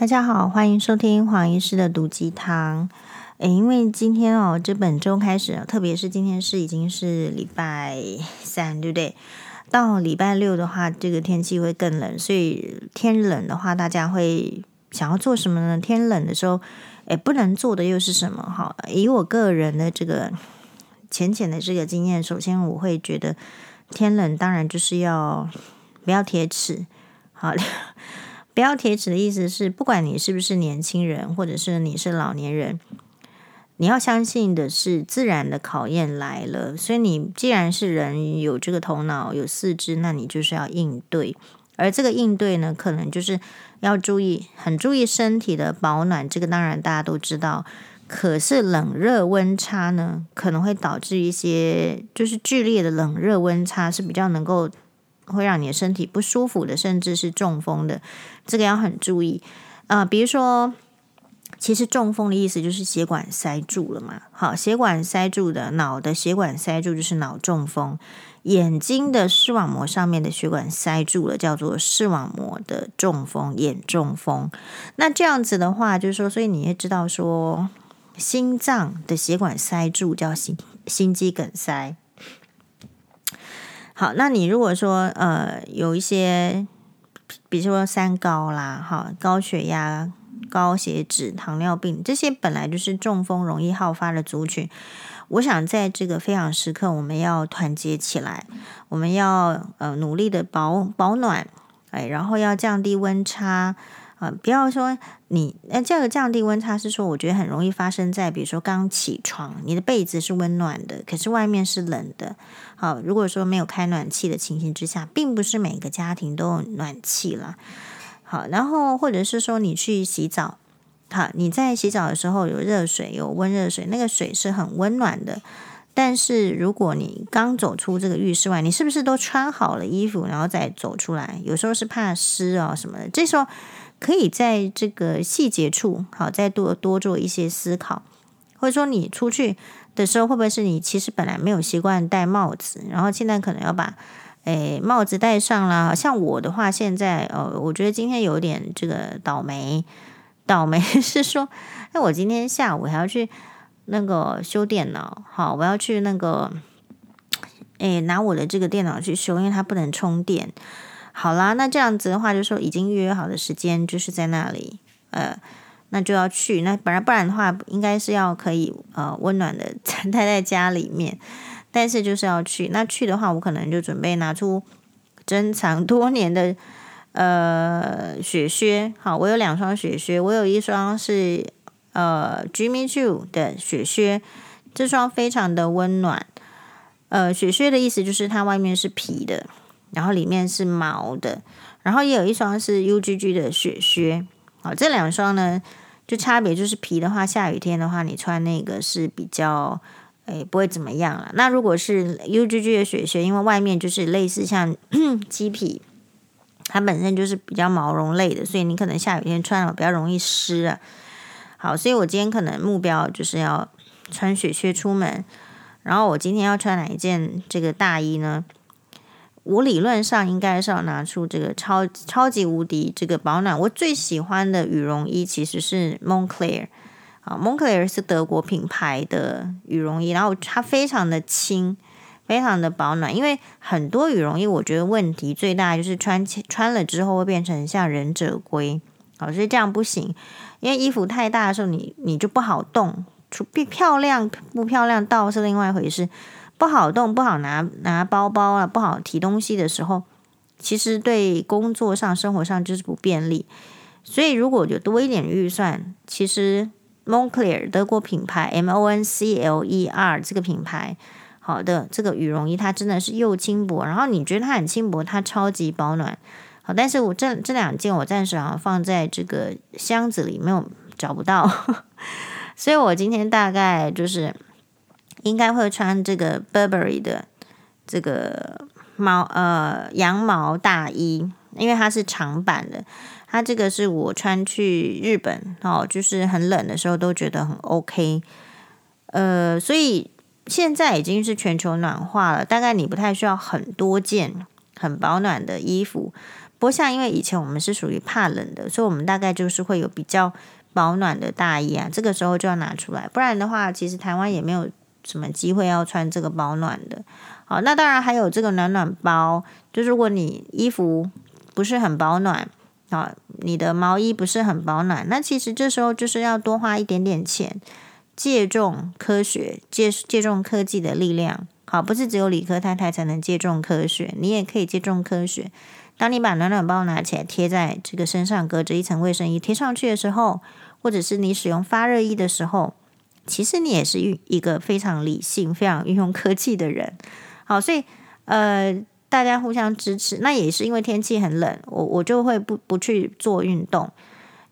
大家好，欢迎收听黄医师的毒鸡汤。诶，因为今天哦，这本周开始，特别是今天是已经是礼拜三，对不对？到礼拜六的话，这个天气会更冷，所以天冷的话，大家会想要做什么呢？天冷的时候，诶，不能做的又是什么？哈，以我个人的这个浅浅的这个经验，首先我会觉得天冷，当然就是要不要贴齿，好。不要铁齿的意思是，不管你是不是年轻人，或者是你是老年人，你要相信的是自然的考验来了。所以你既然是人，有这个头脑，有四肢，那你就是要应对。而这个应对呢，可能就是要注意，很注意身体的保暖。这个当然大家都知道。可是冷热温差呢，可能会导致一些就是剧烈的冷热温差是比较能够。会让你的身体不舒服的，甚至是中风的，这个要很注意啊、呃。比如说，其实中风的意思就是血管塞住了嘛。好，血管塞住的，脑的血管塞住就是脑中风。眼睛的视网膜上面的血管塞住了，叫做视网膜的中风，眼中风。那这样子的话，就是说，所以你也知道说，心脏的血管塞住叫心心肌梗塞。好，那你如果说呃有一些，比如说三高啦，哈，高血压、高血脂、糖尿病这些本来就是中风容易好发的族群，我想在这个非常时刻，我们要团结起来，我们要呃努力的保保暖，哎，然后要降低温差。啊，不要说你，那这个降低温差是说，我觉得很容易发生在，比如说刚起床，你的被子是温暖的，可是外面是冷的。好，如果说没有开暖气的情形之下，并不是每个家庭都有暖气了。好，然后或者是说你去洗澡，好，你在洗澡的时候有热水，有温热水，那个水是很温暖的。但是如果你刚走出这个浴室外，你是不是都穿好了衣服，然后再走出来？有时候是怕湿啊什么的，这时候。可以在这个细节处，好，再多多做一些思考，或者说你出去的时候，会不会是你其实本来没有习惯戴帽子，然后现在可能要把诶帽子戴上了。像我的话，现在呃，我觉得今天有点这个倒霉，倒霉 是说，哎，我今天下午还要去那个修电脑，好，我要去那个诶拿我的这个电脑去修，因为它不能充电。好啦，那这样子的话，就说已经预约好的时间就是在那里，呃，那就要去。那本来不然的话，应该是要可以呃温暖的 待在家里面，但是就是要去。那去的话，我可能就准备拿出珍藏多年的呃雪靴。好，我有两双雪靴，我有一双是呃 Jimmy Choo 的雪靴，这双非常的温暖。呃，雪靴的意思就是它外面是皮的。然后里面是毛的，然后也有一双是 UGG 的雪靴，好，这两双呢，就差别就是皮的话，下雨天的话，你穿那个是比较，诶，不会怎么样了。那如果是 UGG 的雪靴，因为外面就是类似像 鸡皮，它本身就是比较毛绒类的，所以你可能下雨天穿了比较容易湿啊。好，所以我今天可能目标就是要穿雪靴出门，然后我今天要穿哪一件这个大衣呢？我理论上应该是要拿出这个超超级无敌这个保暖。我最喜欢的羽绒衣其实是 Moncler 啊，Moncler 是德国品牌的羽绒衣，然后它非常的轻，非常的保暖。因为很多羽绒衣，我觉得问题最大就是穿穿了之后会变成像忍者龟，好，所以这样不行。因为衣服太大的时候，你你就不好动，出漂亮不漂亮倒是另外一回事。不好动，不好拿拿包包啊，不好提东西的时候，其实对工作上、生活上就是不便利。所以，如果有多一点预算，其实 Moncler 德国品牌 M O N C L E R 这个品牌，好的这个羽绒衣，它真的是又轻薄，然后你觉得它很轻薄，它超级保暖。好，但是我这这两件我暂时好像放在这个箱子里，没有找不到，所以我今天大概就是。应该会穿这个 Burberry 的这个毛呃羊毛大衣，因为它是长版的。它这个是我穿去日本哦，就是很冷的时候都觉得很 OK。呃，所以现在已经是全球暖化了，大概你不太需要很多件很保暖的衣服。不过像因为以前我们是属于怕冷的，所以我们大概就是会有比较保暖的大衣啊，这个时候就要拿出来，不然的话，其实台湾也没有什么机会要穿这个保暖的。好，那当然还有这个暖暖包，就如果你衣服不是很保暖啊，你的毛衣不是很保暖，那其实这时候就是要多花一点点钱，借重科学，借借重科技的力量。好，不是只有理科太太才能借重科学，你也可以借重科学。当你把暖暖包拿起来贴在这个身上，隔着一层卫生衣贴上去的时候，或者是你使用发热衣的时候，其实你也是一个非常理性、非常运用科技的人。好，所以呃，大家互相支持。那也是因为天气很冷，我我就会不不去做运动，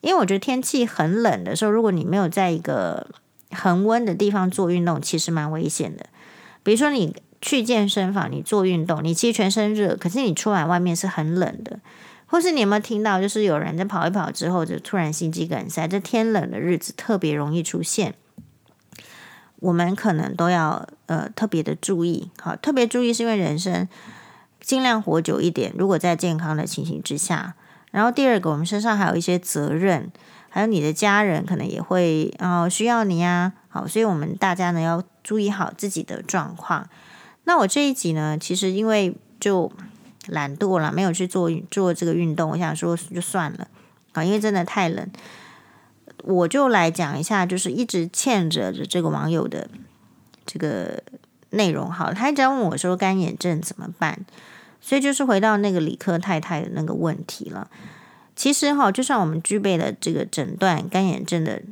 因为我觉得天气很冷的时候，如果你没有在一个恒温的地方做运动，其实蛮危险的。比如说你。去健身房，你做运动，你其实全身热，可是你出来外面是很冷的。或是你有没有听到，就是有人在跑一跑之后，就突然心肌梗塞？这天冷的日子特别容易出现，我们可能都要呃特别的注意。好，特别注意是因为人生尽量活久一点，如果在健康的情形之下。然后第二个，我们身上还有一些责任，还有你的家人可能也会哦需要你呀。好，所以我们大家呢要注意好自己的状况。那我这一集呢，其实因为就懒惰了，没有去做做这个运动，我想说就算了啊，因为真的太冷，我就来讲一下，就是一直欠着的这个网友的这个内容。好，他一直问我说干眼症怎么办？所以就是回到那个理科太太的那个问题了。其实哈，就算我们具备了这个诊断干眼症的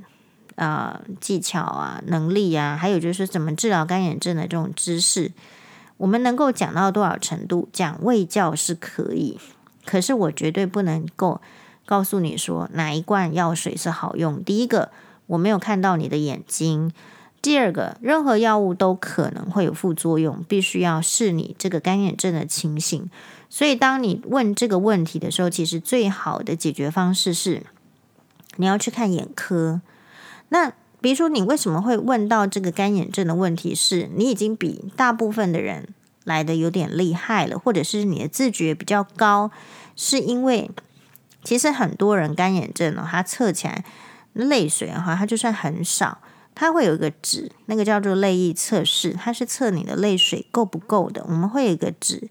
啊、技巧啊、能力啊，还有就是怎么治疗干眼症的这种知识。我们能够讲到多少程度？讲卫教是可以，可是我绝对不能够告诉你说哪一罐药水是好用。第一个，我没有看到你的眼睛；第二个，任何药物都可能会有副作用，必须要视你这个干眼症的情形。所以，当你问这个问题的时候，其实最好的解决方式是你要去看眼科。那比如说，你为什么会问到这个干眼症的问题？是你已经比大部分的人来得有点厉害了，或者是你的自觉比较高？是因为其实很多人干眼症呢，他测起来泪水的话，它就算很少，它会有一个纸，那个叫做泪液测试，它是测你的泪水够不够的。我们会有一个纸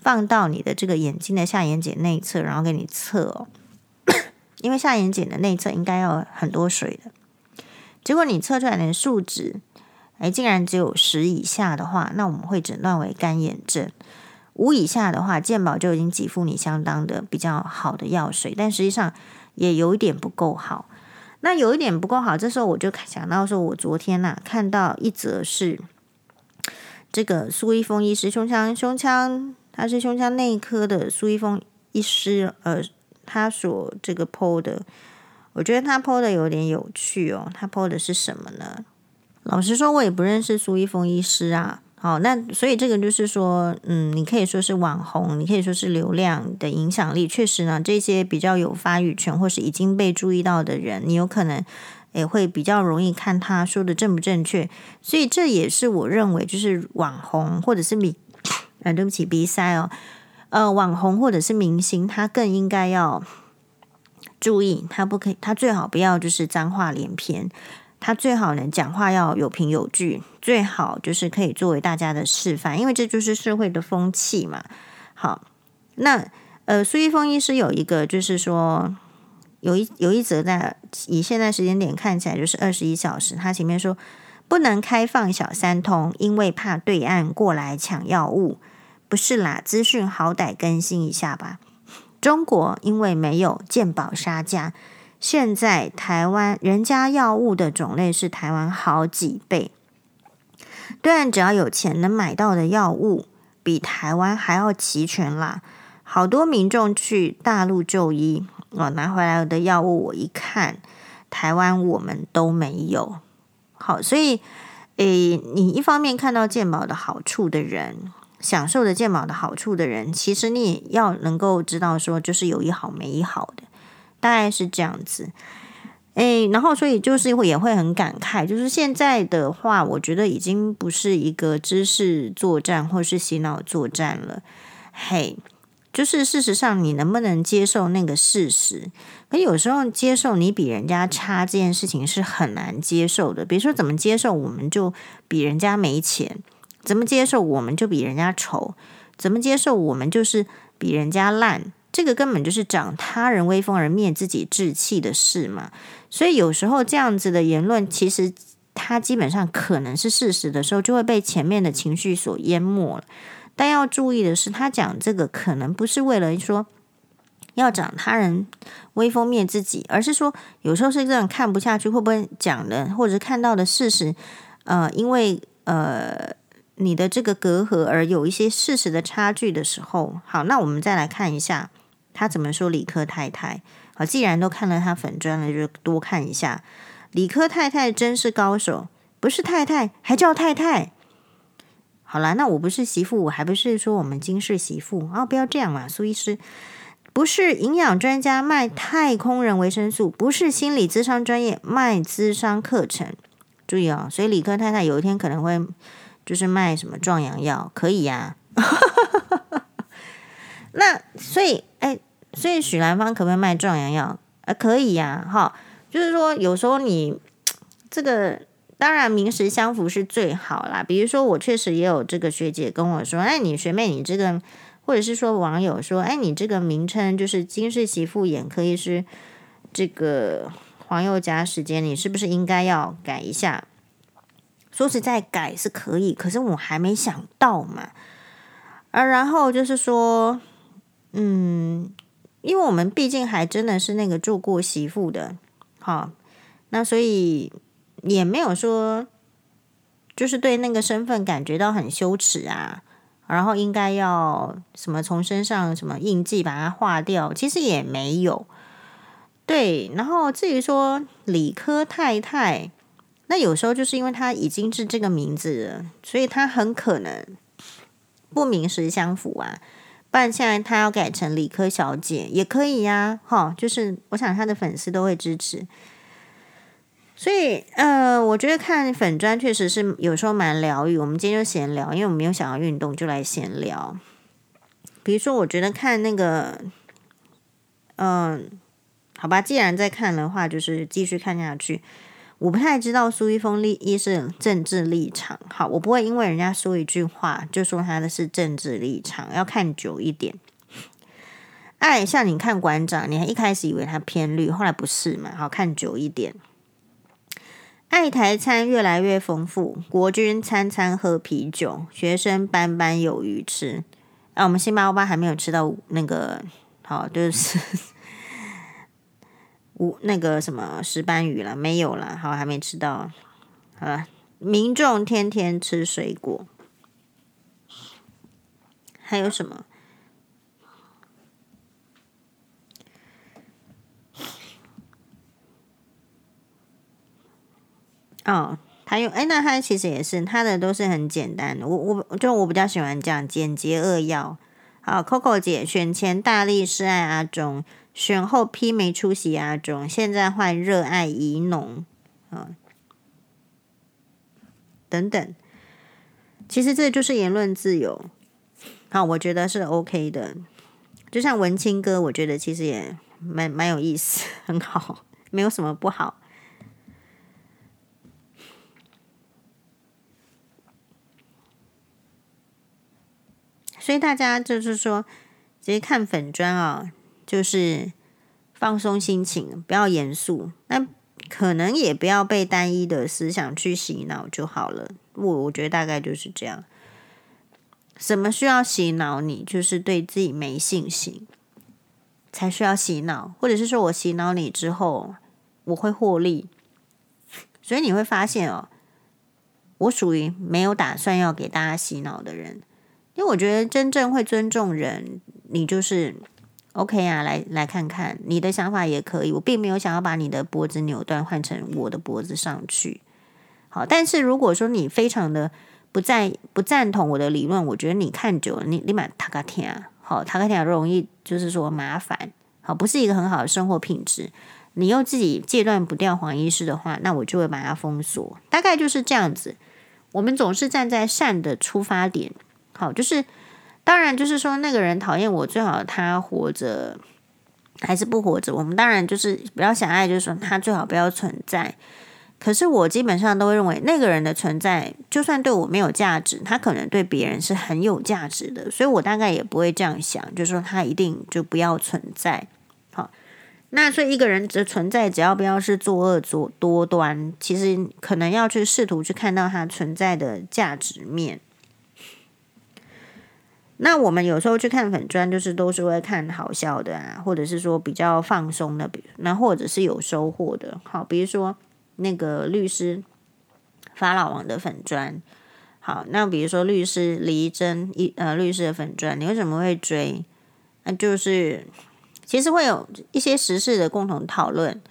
放到你的这个眼睛的下眼睑内侧，然后给你测哦，因为下眼睑的内侧应该要很多水的。结果你测出来的数值，哎，竟然只有十以下的话，那我们会诊断为干眼症。五以下的话，健保就已经给付你相当的比较好的药水，但实际上也有一点不够好。那有一点不够好，这时候我就想到说，我昨天呐、看到一则是这个苏一峰医师，胸腔胸腔，他是胸腔内科的苏一峰医师，呃，他所这个 PO 的。我觉得他 po 的有点有趣哦，他 po 的是什么呢？老实说，我也不认识苏一峰医师啊。好，那所以这个就是说，嗯，你可以说是网红，你可以说是流量的影响力。确实呢，这些比较有话语权或是已经被注意到的人，你有可能也会比较容易看他说的正不正确。所以这也是我认为，就是网红或者是比，呃，对不起，鼻塞哦，呃，网红或者是明星，他更应该要。注意，他不可以，他最好不要就是脏话连篇，他最好呢讲话要有凭有据，最好就是可以作为大家的示范，因为这就是社会的风气嘛。好，那呃，苏一峰医师有一个就是说，有一有一则在以现在时间点看起来就是二十一小时，他前面说不能开放小三通，因为怕对岸过来抢药物，不是啦，资讯好歹更新一下吧。中国因为没有健保杀价，现在台湾人家药物的种类是台湾好几倍。对岸只要有钱能买到的药物，比台湾还要齐全啦。好多民众去大陆就医，我拿回来的药物我一看，台湾我们都没有。好，所以诶，你一方面看到健保的好处的人。享受的健保的好处的人，其实你也要能够知道说，就是有一好没一好的，大概是这样子。诶，然后所以就是会也会很感慨，就是现在的话，我觉得已经不是一个知识作战或是洗脑作战了。嘿，就是事实上，你能不能接受那个事实？可有时候接受你比人家差这件事情是很难接受的。比如说，怎么接受我们就比人家没钱？怎么接受我们就比人家丑？怎么接受我们就是比人家烂？这个根本就是长他人威风而灭自己志气的事嘛。所以有时候这样子的言论，其实它基本上可能是事实的时候，就会被前面的情绪所淹没了。但要注意的是，他讲这个可能不是为了说要长他人威风灭自己，而是说有时候是这样看不下去，会不会讲的或者看到的事实，呃，因为呃你的这个隔阂而有一些事实的差距的时候，好，那我们再来看一下他怎么说理科太太。好，既然都看了他粉专了，就多看一下理科太太真是高手，不是太太还叫太太。好啦，那我不是媳妇，我还不是说我们金氏媳妇啊、哦？不要这样嘛，苏医师不是营养专家卖太空人维生素，不是心理咨商专业卖咨商课程。注意哦，所以理科太太有一天可能会就是卖什么壮阳药，可以呀、啊。那所以哎，所以许兰芳可不可以卖壮阳药？啊，可以呀，哈，就是说有时候你这个。当然，名实相符是最好啦。比如说，我确实也有这个学姐跟我说：“哎，你学妹，你这个，或者是说网友说，哎，你这个名称就是金氏媳妇眼科医师，这个黄宥嘉时间，你是不是应该要改一下？”说实在，改是可以，可是我还没想到嘛。啊，然后就是说，嗯，因为我们毕竟还真的是那个做过媳妇的，好，那所以。也没有说，就是对那个身份感觉到很羞耻啊，然后应该要什么从身上什么印记把它划掉，其实也没有。对，然后至于说理科太太，那有时候就是因为他已经是这个名字了，所以他很可能不明实相符啊。不然现在他要改成理科小姐也可以呀，哈，就是我想他的粉丝都会支持。所以，呃，我觉得看粉专确实是有时候蛮疗愈。我们今天就闲聊，因为我们没有想要运动，就来闲聊。比如说，我觉得看那个，嗯、好吧，既然在看的话，就是继续看下去。我不太知道苏一峰立一是政治立场，好，我不会因为人家说一句话就说他的是政治立场，要看久一点。哎，像你看馆长，你还一开始以为他偏绿，后来不是嘛？好，看久一点。爱台餐越来越丰富，国军餐餐喝啤酒，学生班班有鱼吃。啊，我们星巴欧巴还没有吃到那个，好，就是无那个什么石斑鱼了，没有了，好，还没吃到。好了，民众天天吃水果，还有什么？哦，他用哎，那他其实也是，他的都是很简单的。我我就我比较喜欢这样简洁扼要。好，Coco 姐选前大力示爱阿中，选后批没出息阿中，现在换热爱怡农啊，等等。其实这就是言论自由。好，我觉得是 OK 的。就像文青哥，我觉得其实也蛮蛮有意思，很好，没有什么不好。所以大家就是说，直接看粉砖啊，就是放松心情，不要严肃。那可能也不要被单一的思想去洗脑就好了。我我觉得大概就是这样。什么需要洗脑你？就是对自己没信心，才需要洗脑。或者是说我洗脑你之后，我会获利。所以你会发现哦，我属于没有打算要给大家洗脑的人。因为我觉得真正会尊重人，你就是 OK 啊，来来看看你的想法也可以。我并没有想要把你的脖子扭断，换成我的脖子上去。好，但是如果说你非常的不在不赞同我的理论，我觉得你看久了，你立马塔卡天，好塔卡天容易就是说麻烦，好不是一个很好的生活品质。你又自己戒断不掉黄医师的话，那我就会把它封锁。大概就是这样子。我们总是站在善的出发点。好，就是当然，就是说那个人讨厌我，最好他活着还是不活着，我们当然就是比较狭隘，就是说他最好不要存在。可是我基本上都会认为，那个人的存在，就算对我没有价值，他可能对别人是很有价值的，所以我大概也不会这样想，就是说他一定就不要存在。好，那所以一个人的存在，只要不要是作恶作多端，其实可能要去试图去看到他存在的价值面。那我们有时候去看粉专，就是都是会看好笑的啊，或者是说比较放松的，比那或者是有收获的。好，比如说。那个律师法老王的粉专，好，那比如说律师李怡贞一呃律师的粉专，你为什么会追？那就是其实会有一些时事的共同讨论，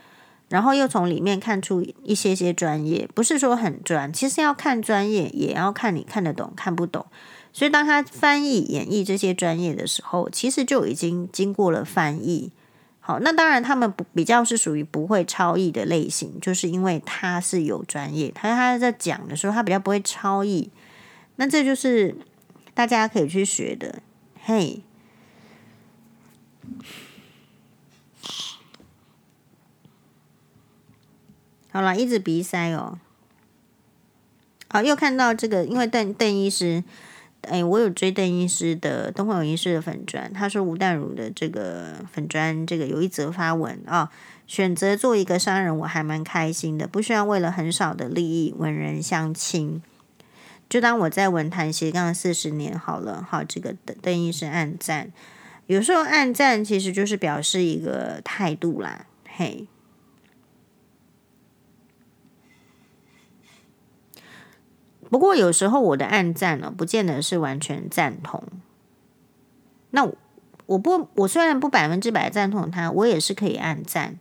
然后又从里面看出一些些专业，不是说很专，其实要看专业，也要看你看得懂看不懂。所以当他翻译演绎这些专业的时候，其实就已经经过了翻译。好，那当然，他们不比较是属于不会超译的类型，就是因为他是有专业，他他在讲的时候，他比较不会超译。那这就是大家可以去学的。嘿，好了，一直鼻塞哦。好，又看到这个，因为邓邓医师。哎，我有追邓医师的东方有医师的粉专，他说吴淡如的这个粉专，这个有一则发文啊，选择做一个商人，我还蛮开心的，不需要为了很少的利益文人相轻。就当我在文坛斜杠四十年好了，好，这个邓邓医师暗赞，有时候暗赞其实就是表示一个态度啦，嘿。不过有时候我的暗赞呢，不见得是完全赞同。那我不，我虽然不百分之百赞同他，我也是可以暗赞。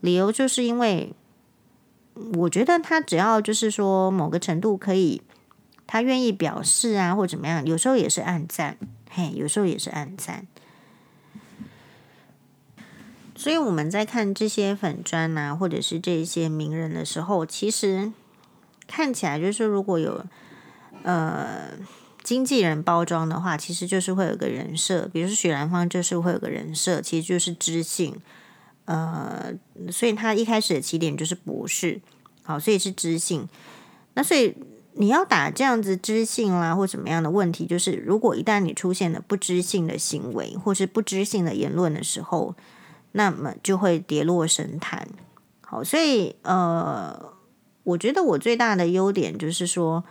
理由就是因为我觉得他只要就是说某个程度可以，他愿意表示啊，或怎么样，有时候也是暗赞，嘿，有时候也是暗赞。所以我们在看这些粉专啊，或者是这些名人的时候，其实。看起来就是如果有呃经纪人包装的话，其实就是会有个人设，比如说许兰芳就是会有个人设，其实就是知性，呃，所以他一开始的起点就是博士，好，所以是知性。那所以你要打这样子知性啦，或怎么样的问题，就是如果一旦你出现了不知性的行为，或是不知性的言论的时候，那么就会跌落神坛。好，所以呃。我觉得我最大的优点就是说，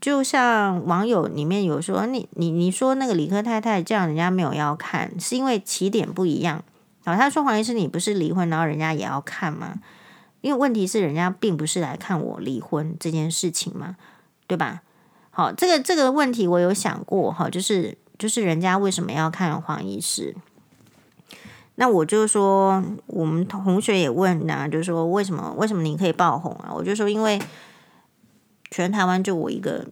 就像网友里面有说，你你你说那个理科太太这样，人家没有要看，是因为起点不一样。然后他说黄医师，你不是离婚，然后人家也要看吗？因为问题是人家并不是来看我离婚这件事情嘛，对吧？好，这个这个问题我有想过哈，就是就是人家为什么要看黄医师？那我就说，我们同学也问呐、就是说为什么为什么你可以爆红啊？我就说，因为全台湾就我一个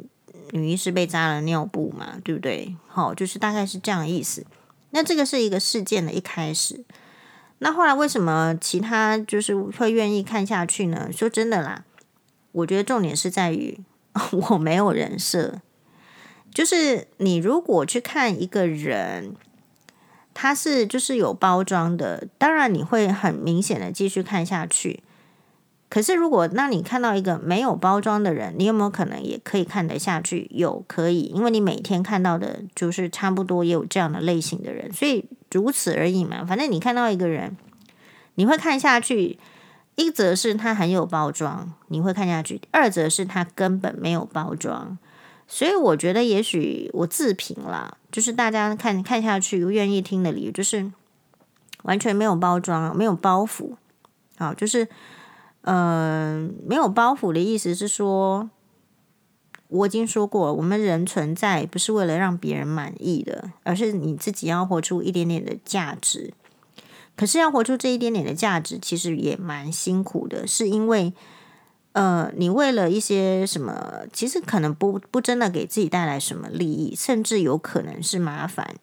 女医师被扎了尿布嘛，对不对？好，就是大概是这样意思。那这个是一个事件的一开始。那后来为什么其他就是会愿意看下去呢？说真的啦，我觉得重点是在于我没有人设，就是你如果去看一个人。它是就是有包装的，当然你会很明显的继续看下去。可是如果让你看到一个没有包装的人，你有没有可能也可以看得下去？有，可以，因为你每天看到的就是差不多也有这样的类型的人，所以如此而已嘛。反正你看到一个人，你会看下去。一则是他很有包装，你会看下去；二则是他根本没有包装。所以我觉得，也许我自评啦，就是大家看看下去愿意听的理由，就是完全没有包装，没有包袱。好，就是嗯、呃，没有包袱的意思是说，我已经说过，我们人存在不是为了让别人满意的，而是你自己要活出一点点的价值。可是要活出这一点点的价值，其实也蛮辛苦的，是因为。呃，你为了一些什么，其实可能不不真的给自己带来什么利益，甚至有可能是麻烦。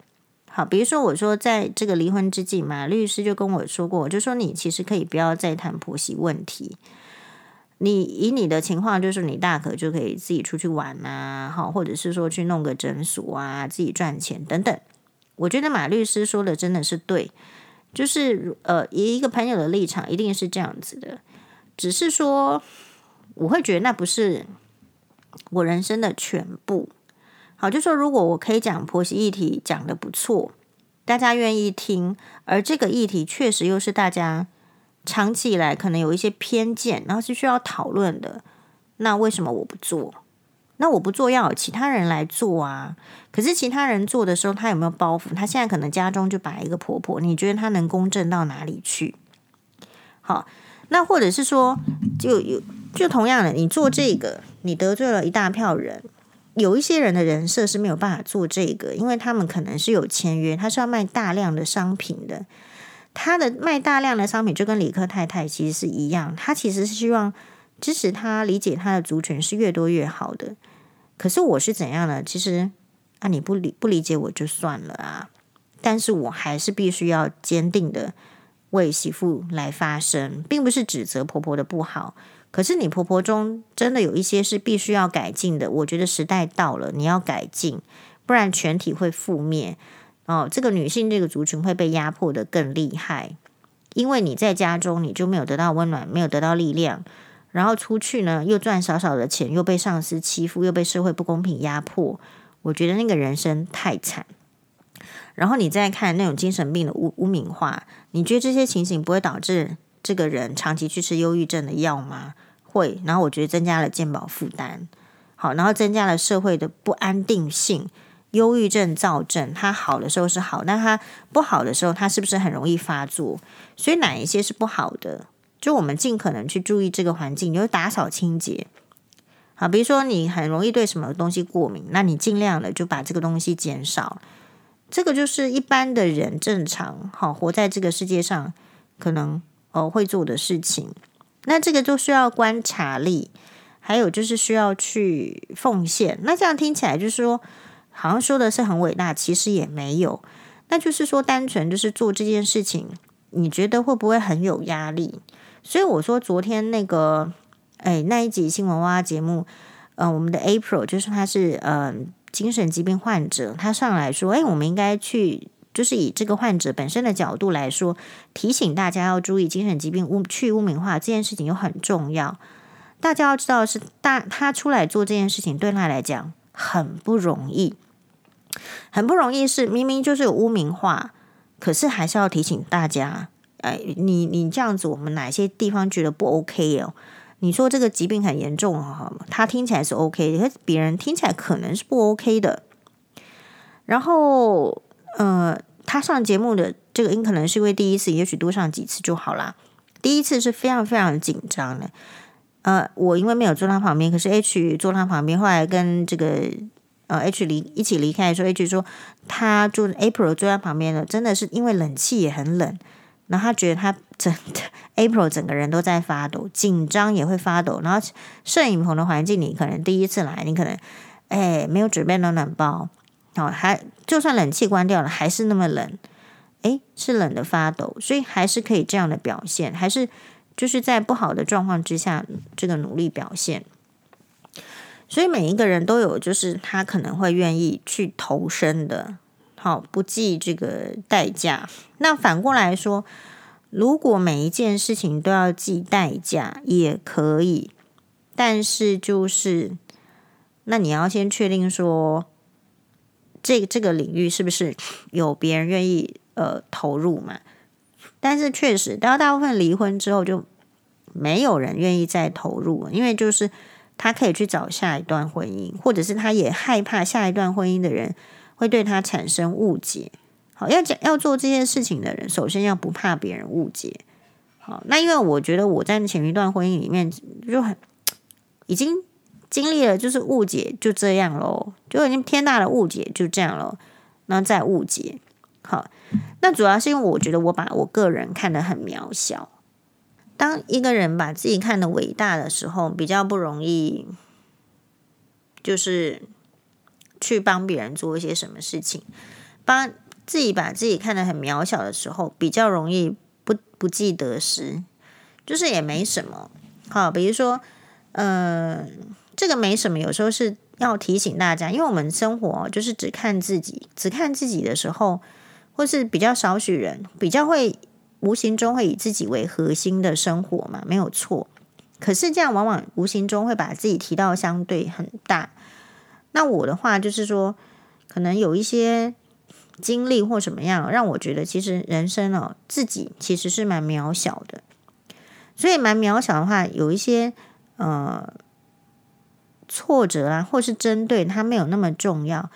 好，比如说我说在这个离婚之际嘛，律师就跟我说过，我就说你其实可以不要再谈婆媳问题。你以你的情况，就是你大可就可以自己出去玩啊，好，或者是说去弄个诊所啊，自己赚钱等等。我觉得马律师说的真的是对，就是呃，以一个朋友的立场，一定是这样子的。只是说，我会觉得那不是我人生的全部。好，就说如果我可以讲婆媳议题讲得不错，大家愿意听，而这个议题确实又是大家。长期以来可能有一些偏见，然后是需要讨论的。那为什么我不做？那我不做，要有其他人来做啊。可是其他人做的时候，他有没有包袱？他现在可能家中就摆一个婆婆，你觉得他能公正到哪里去？好，那或者是说，就有就同样的，你做这个，你得罪了一大票人。有一些人的人设是没有办法做这个，因为他们可能是有签约，他是要卖大量的商品的。他的卖大量的商品就跟李克太太其实是一样，他其实是希望支持他理解他的族群是越多越好的。可是我是怎样呢？其实啊，你不理不理解我就算了啊，但是我还是必须要坚定的为媳妇来发声，并不是指责婆婆的不好。可是你婆婆中真的有一些是必须要改进的，我觉得时代到了，你要改进，不然全体会覆灭。哦，这个女性这个族群会被压迫得更厉害，因为你在家中你就没有得到温暖，没有得到力量，然后出去呢又赚少少的钱，又被上司欺负，又被社会不公平压迫，我觉得那个人生太惨。然后你再看那种精神病的污污名化，你觉得这些情形不会导致这个人长期去吃忧郁症的药吗？会，然后我觉得增加了健保负担，好，然后增加了社会的不安定性。忧郁症躁症，它好的时候是好，但它不好的时候，它是不是很容易发作？所以哪一些是不好的？就我们尽可能去注意这个环境，就是打扫清洁。好，比如说你很容易对什么东西过敏，那你尽量的就把这个东西减少。这个就是一般的人正常好活在这个世界上可能哦会做的事情。那这个就需要观察力，还有就是需要去奉献。那这样听起来就是说。好像说的是很伟大，其实也没有。那就是说，单纯就是做这件事情，你觉得会不会很有压力？所以我说，昨天那个，哎，那一集新闻哇节目，呃，我们的 April 就是他是呃精神疾病患者，他上来说，哎，我们应该去，就是以这个患者本身的角度来说，提醒大家要注意精神疾病污去污名化这件事情又很重要。大家要知道是大他出来做这件事情，对他来讲很不容易。很不容易，是明明就是有污名化，可是还是要提醒大家，哎，你你这样子，我们哪些地方觉得不 OK 哦？你说这个疾病很严重哈，他听起来是 OK，可是别人听起来可能是不 OK 的。然后，呃，他上节目的这个音可能是因为第一次，也许多上几次就好啦。第一次是非常非常紧张的，呃，我因为没有坐他旁边，可是 H 坐他旁边，后来跟这个。呃，H 离一起离开的时候，H 说他住 April 坐在旁边的，真的是因为冷气也很冷，然后他觉得他整 April 整个人都在发抖，紧张也会发抖。然后摄影棚的环境，你可能第一次来，你可能哎没有准备暖暖包，好，还就算冷气关掉了，还是那么冷，哎，是冷的发抖，所以还是可以这样的表现，还是就是在不好的状况之下，这个努力表现。所以每一个人都有，就是他可能会愿意去投身的，好，不计这个代价。那反过来说，如果每一件事情都要计代价，也可以，但是就是，那你要先确定说，这这个领域是不是有别人愿意呃投入嘛？但是确实，到大部分离婚之后，就没有人愿意再投入了，因为就是。他可以去找下一段婚姻，或者是他也害怕下一段婚姻的人会对他产生误解。好，要讲要做这件事情的人，首先要不怕别人误解。好，那因为我觉得我在前一段婚姻里面就很已经经历了，就是误解就这样喽，就已经天大的误解就这样了，那再误解。好，那主要是因为我觉得我把我个人看得很渺小。当一个人把自己看得伟大的时候，比较不容易，就是去帮别人做一些什么事情。帮自己把自己看得很渺小的时候，比较容易不不计得失，就是也没什么。好，比如说，呃，这个没什么，有时候是要提醒大家，因为我们生活就是只看自己，只看自己的时候，或是比较少许人比较会无形中会以自己为核心的生活嘛，没有错。可是这样往往无形中会把自己提到相对很大。那我的话就是说，可能有一些经历或什么样，让我觉得其实人生哦，自己其实是蛮渺小的。所以蛮渺小的话，有一些呃挫折啊，或是针对他没有那么重要。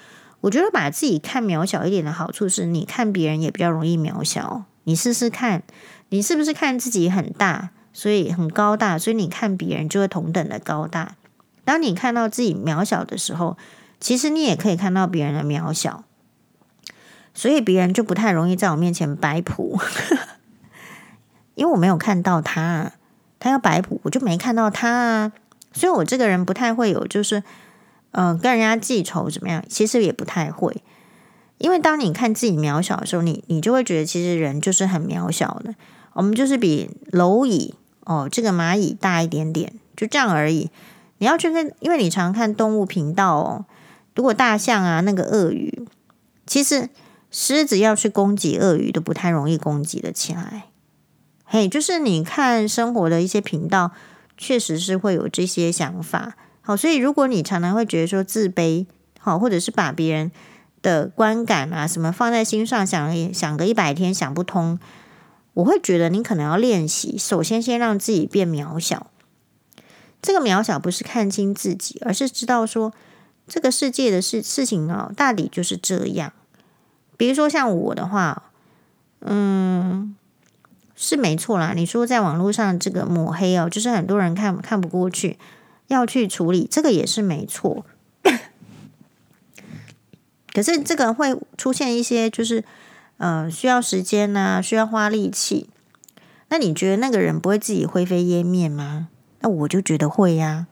我觉得把自己看渺小一点的好处是，你看别人也比较容易渺小。你试试看，你是不是看自己很大，所以很高大，所以你看别人就会同等的高大。当你看到自己渺小的时候，其实你也可以看到别人的渺小，所以别人就不太容易在我面前摆谱。因为我没有看到他，他要摆谱，我就没看到他啊，所以我这个人不太会有，就是嗯、跟人家记仇怎么样？其实也不太会，因为当你看自己渺小的时候，你你就会觉得其实人就是很渺小的，我们就是比蝼蚁哦，这个蚂蚁大一点点，就这样而已。你要去跟，因为你常看动物频道哦，如果大象啊，那个鳄鱼，其实狮子要去攻击鳄鱼都不太容易攻击得起来。嘿，就是你看生活的一些频道，确实是会有这些想法。好，所以如果你常常会觉得说自卑，好，或者是把别人的观感啊什么放在心上，想想个一百天想不通，我会觉得你可能要练习，首先先让自己变渺小。这个渺小不是看清自己，而是知道说这个世界的事事情哦，大抵就是这样。比如说像我的话，嗯。是没错啦，你说在网络上这个抹黑哦，就是很多人看看不过去，要去处理，这个也是没错。可是这个会出现一些，就是呃，需要时间呐、需要花力气。那你觉得那个人不会自己灰飞烟灭吗？那我就觉得会呀、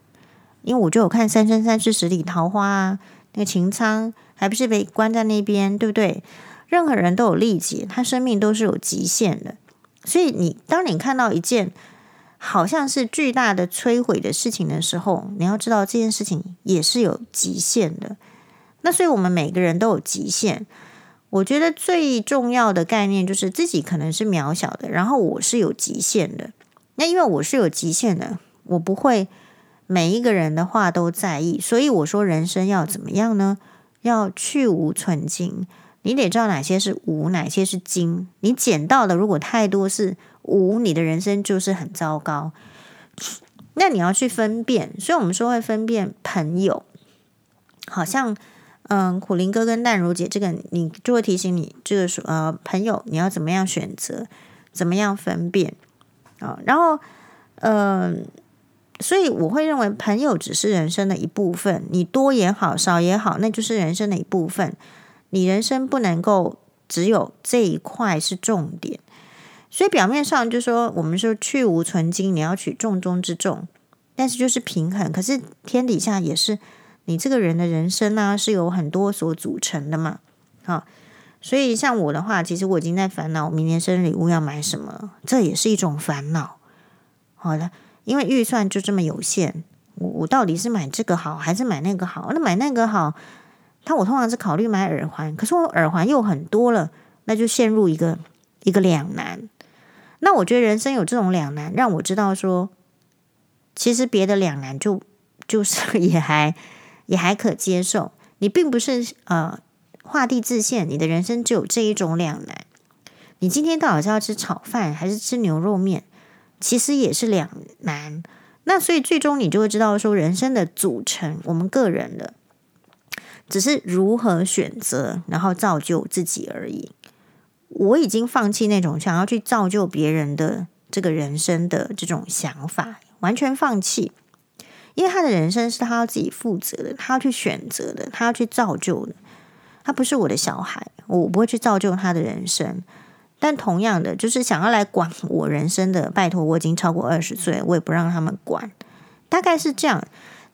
因为我就有看《三生三世十里桃花》啊，那个秦苍还不是被关在那边，对不对？任何人都有力气，他生命都是有极限的。所以你当你看到一件好像是巨大的摧毁的事情的时候，你要知道这件事情也是有极限的。那所以我们每个人都有极限。我觉得最重要的概念就是自己可能是渺小的，然后我是有极限的。那因为我是有极限的，我不会每一个人的话都在意。所以我说人生要怎么样呢？要去无存菁。你得知道哪些是无，哪些是精。你捡到的如果太多是无，你的人生就是很糟糕。那你要去分辨，所以我们说会分辨朋友。好像嗯，苦苓哥跟淡如姐这个，你就会提醒你，这个说呃朋友你要怎么样选择，怎么样分辨啊、然后嗯、所以我会认为朋友只是人生的一部分，你多也好，少也好，那就是人生的一部分。你人生不能够只有这一块是重点，所以表面上就说我们说去无存菁，你要取重中之重，但是就是平衡。可是天底下也是你这个人的人生啊，是有很多所组成的嘛。好，所以像我的话，其实我已经在烦恼明年生日礼物要买什么，这也是一种烦恼。好了，因为预算就这么有限，我我到底是买这个好还是买那个好？那买那个好。他我通常是考虑买耳环，可是我耳环又很多了，那就陷入一个一个两难。那我觉得人生有这种两难，让我知道说，其实别的两难就就是 也还也还可接受。你并不是呃画地自限，你的人生只有这一种两难。你今天到底是要吃炒饭还是吃牛肉面，其实也是两难。那所以最终你就会知道说，人生的组成，我们个人的。只是如何选择，然后造就自己而已。我已经放弃那种想要去造就别人的这个人生的这种想法，完全放弃。因为他的人生是他要自己负责的，他要去选择的，他要去造就的。他不是我的小孩，我不会去造就他的人生。但同样的，就是想要来管我人生的，拜托，我已经超过二十岁，我也不让他们管。大概是这样。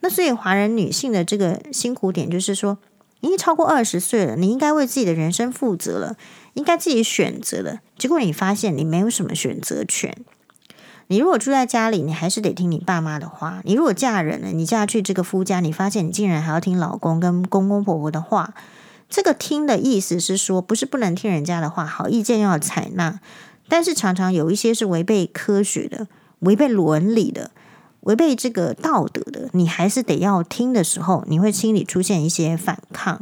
那所以，华人女性的这个辛苦点就是说，你已经超过二十岁了，你应该为自己的人生负责了，应该自己选择了。结果你发现你没有什么选择权，你如果住在家里，你还是得听你爸妈的话；你如果嫁人了，你嫁去这个夫家，你发现你竟然还要听老公跟公公婆婆的话。这个听的意思是说，不是不能听人家的话，好意见要采纳，但是常常有一些是违背科学的、违背伦理的、违背这个道德的，你还是得要听的时候，你会心里出现一些反抗，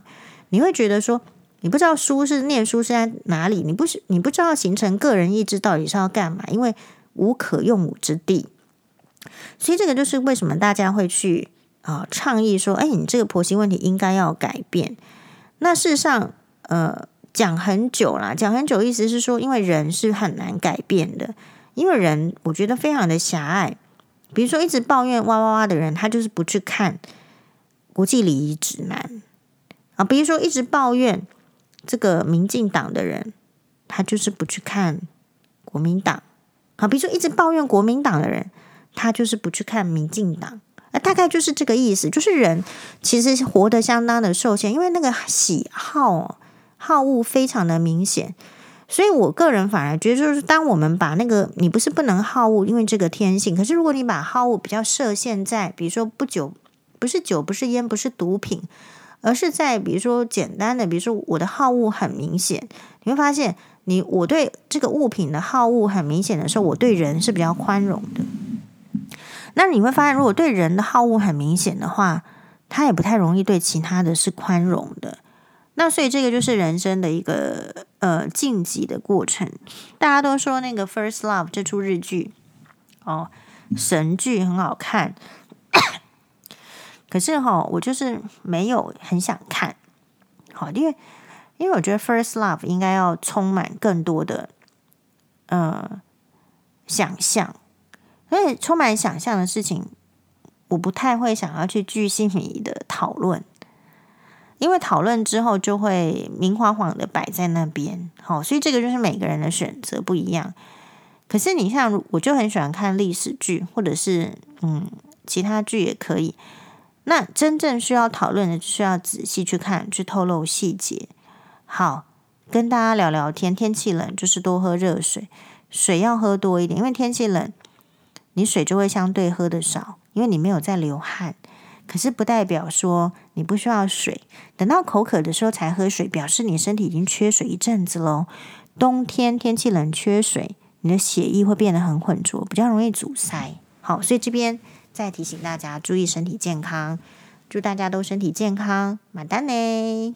你会觉得说，你不知道书是念书是在哪里，你不是你不知道形成个人意志到底是要干嘛，因为无可用武之地，所以这个就是为什么大家会去啊、倡议说，哎，你这个婆媳问题应该要改变。那事实上，呃，讲很久啦，讲很久，意思是说，因为人是很难改变的，因为人我觉得非常的狭隘。比如说，一直抱怨哇哇哇的人，他就是不去看国际礼仪指南啊。比如说，一直抱怨这个民进党的人，他就是不去看国民党。啊，比如说，一直抱怨国民党的人，他就是不去看民进党。啊，大概就是这个意思，就是人其实活得相当的受限，因为那个喜好好恶非常的明显，所以我个人反而觉得，就是当我们把那个你不是不能好恶，因为这个天性，可是如果你把好恶比较设限在，比如说不酒，不是酒，不是烟，不是毒品，而是在比如说简单的，比如说我的好恶很明显，你会发现你我对这个物品的好恶很明显的时候，我对人是比较宽容的。那你会发现，如果对人的好恶很明显的话，他也不太容易对其他的是宽容的。那所以这个就是人生的一个呃晋级的过程。大家都说那个《First Love》这出日剧哦，神剧很好看，可是哈、哦，我就是没有很想看。好，因为因为我觉得《First Love》应该要充满更多的呃想象。所以充满想象的事情，我不太会想要去巨细靡的讨论，因为讨论之后就会明晃晃的摆在那边。好，所以这个就是每个人的选择不一样。可是你像我就很喜欢看历史剧，或者是嗯其他剧也可以。那真正需要讨论的，就需要仔细去看，去透露细节。好，跟大家聊聊天。天气冷，就是多喝热水，水要喝多一点，因为天气冷。你水就会相对喝的少，因为你没有在流汗。可是不代表说你不需要水，等到口渴的时候才喝水，表示你身体已经缺水一阵子喽。冬天天气冷，缺水，你的血液会变得很浑浊，比较容易阻塞。好，所以这边再提醒大家注意身体健康，祝大家都身体健康，买单呢。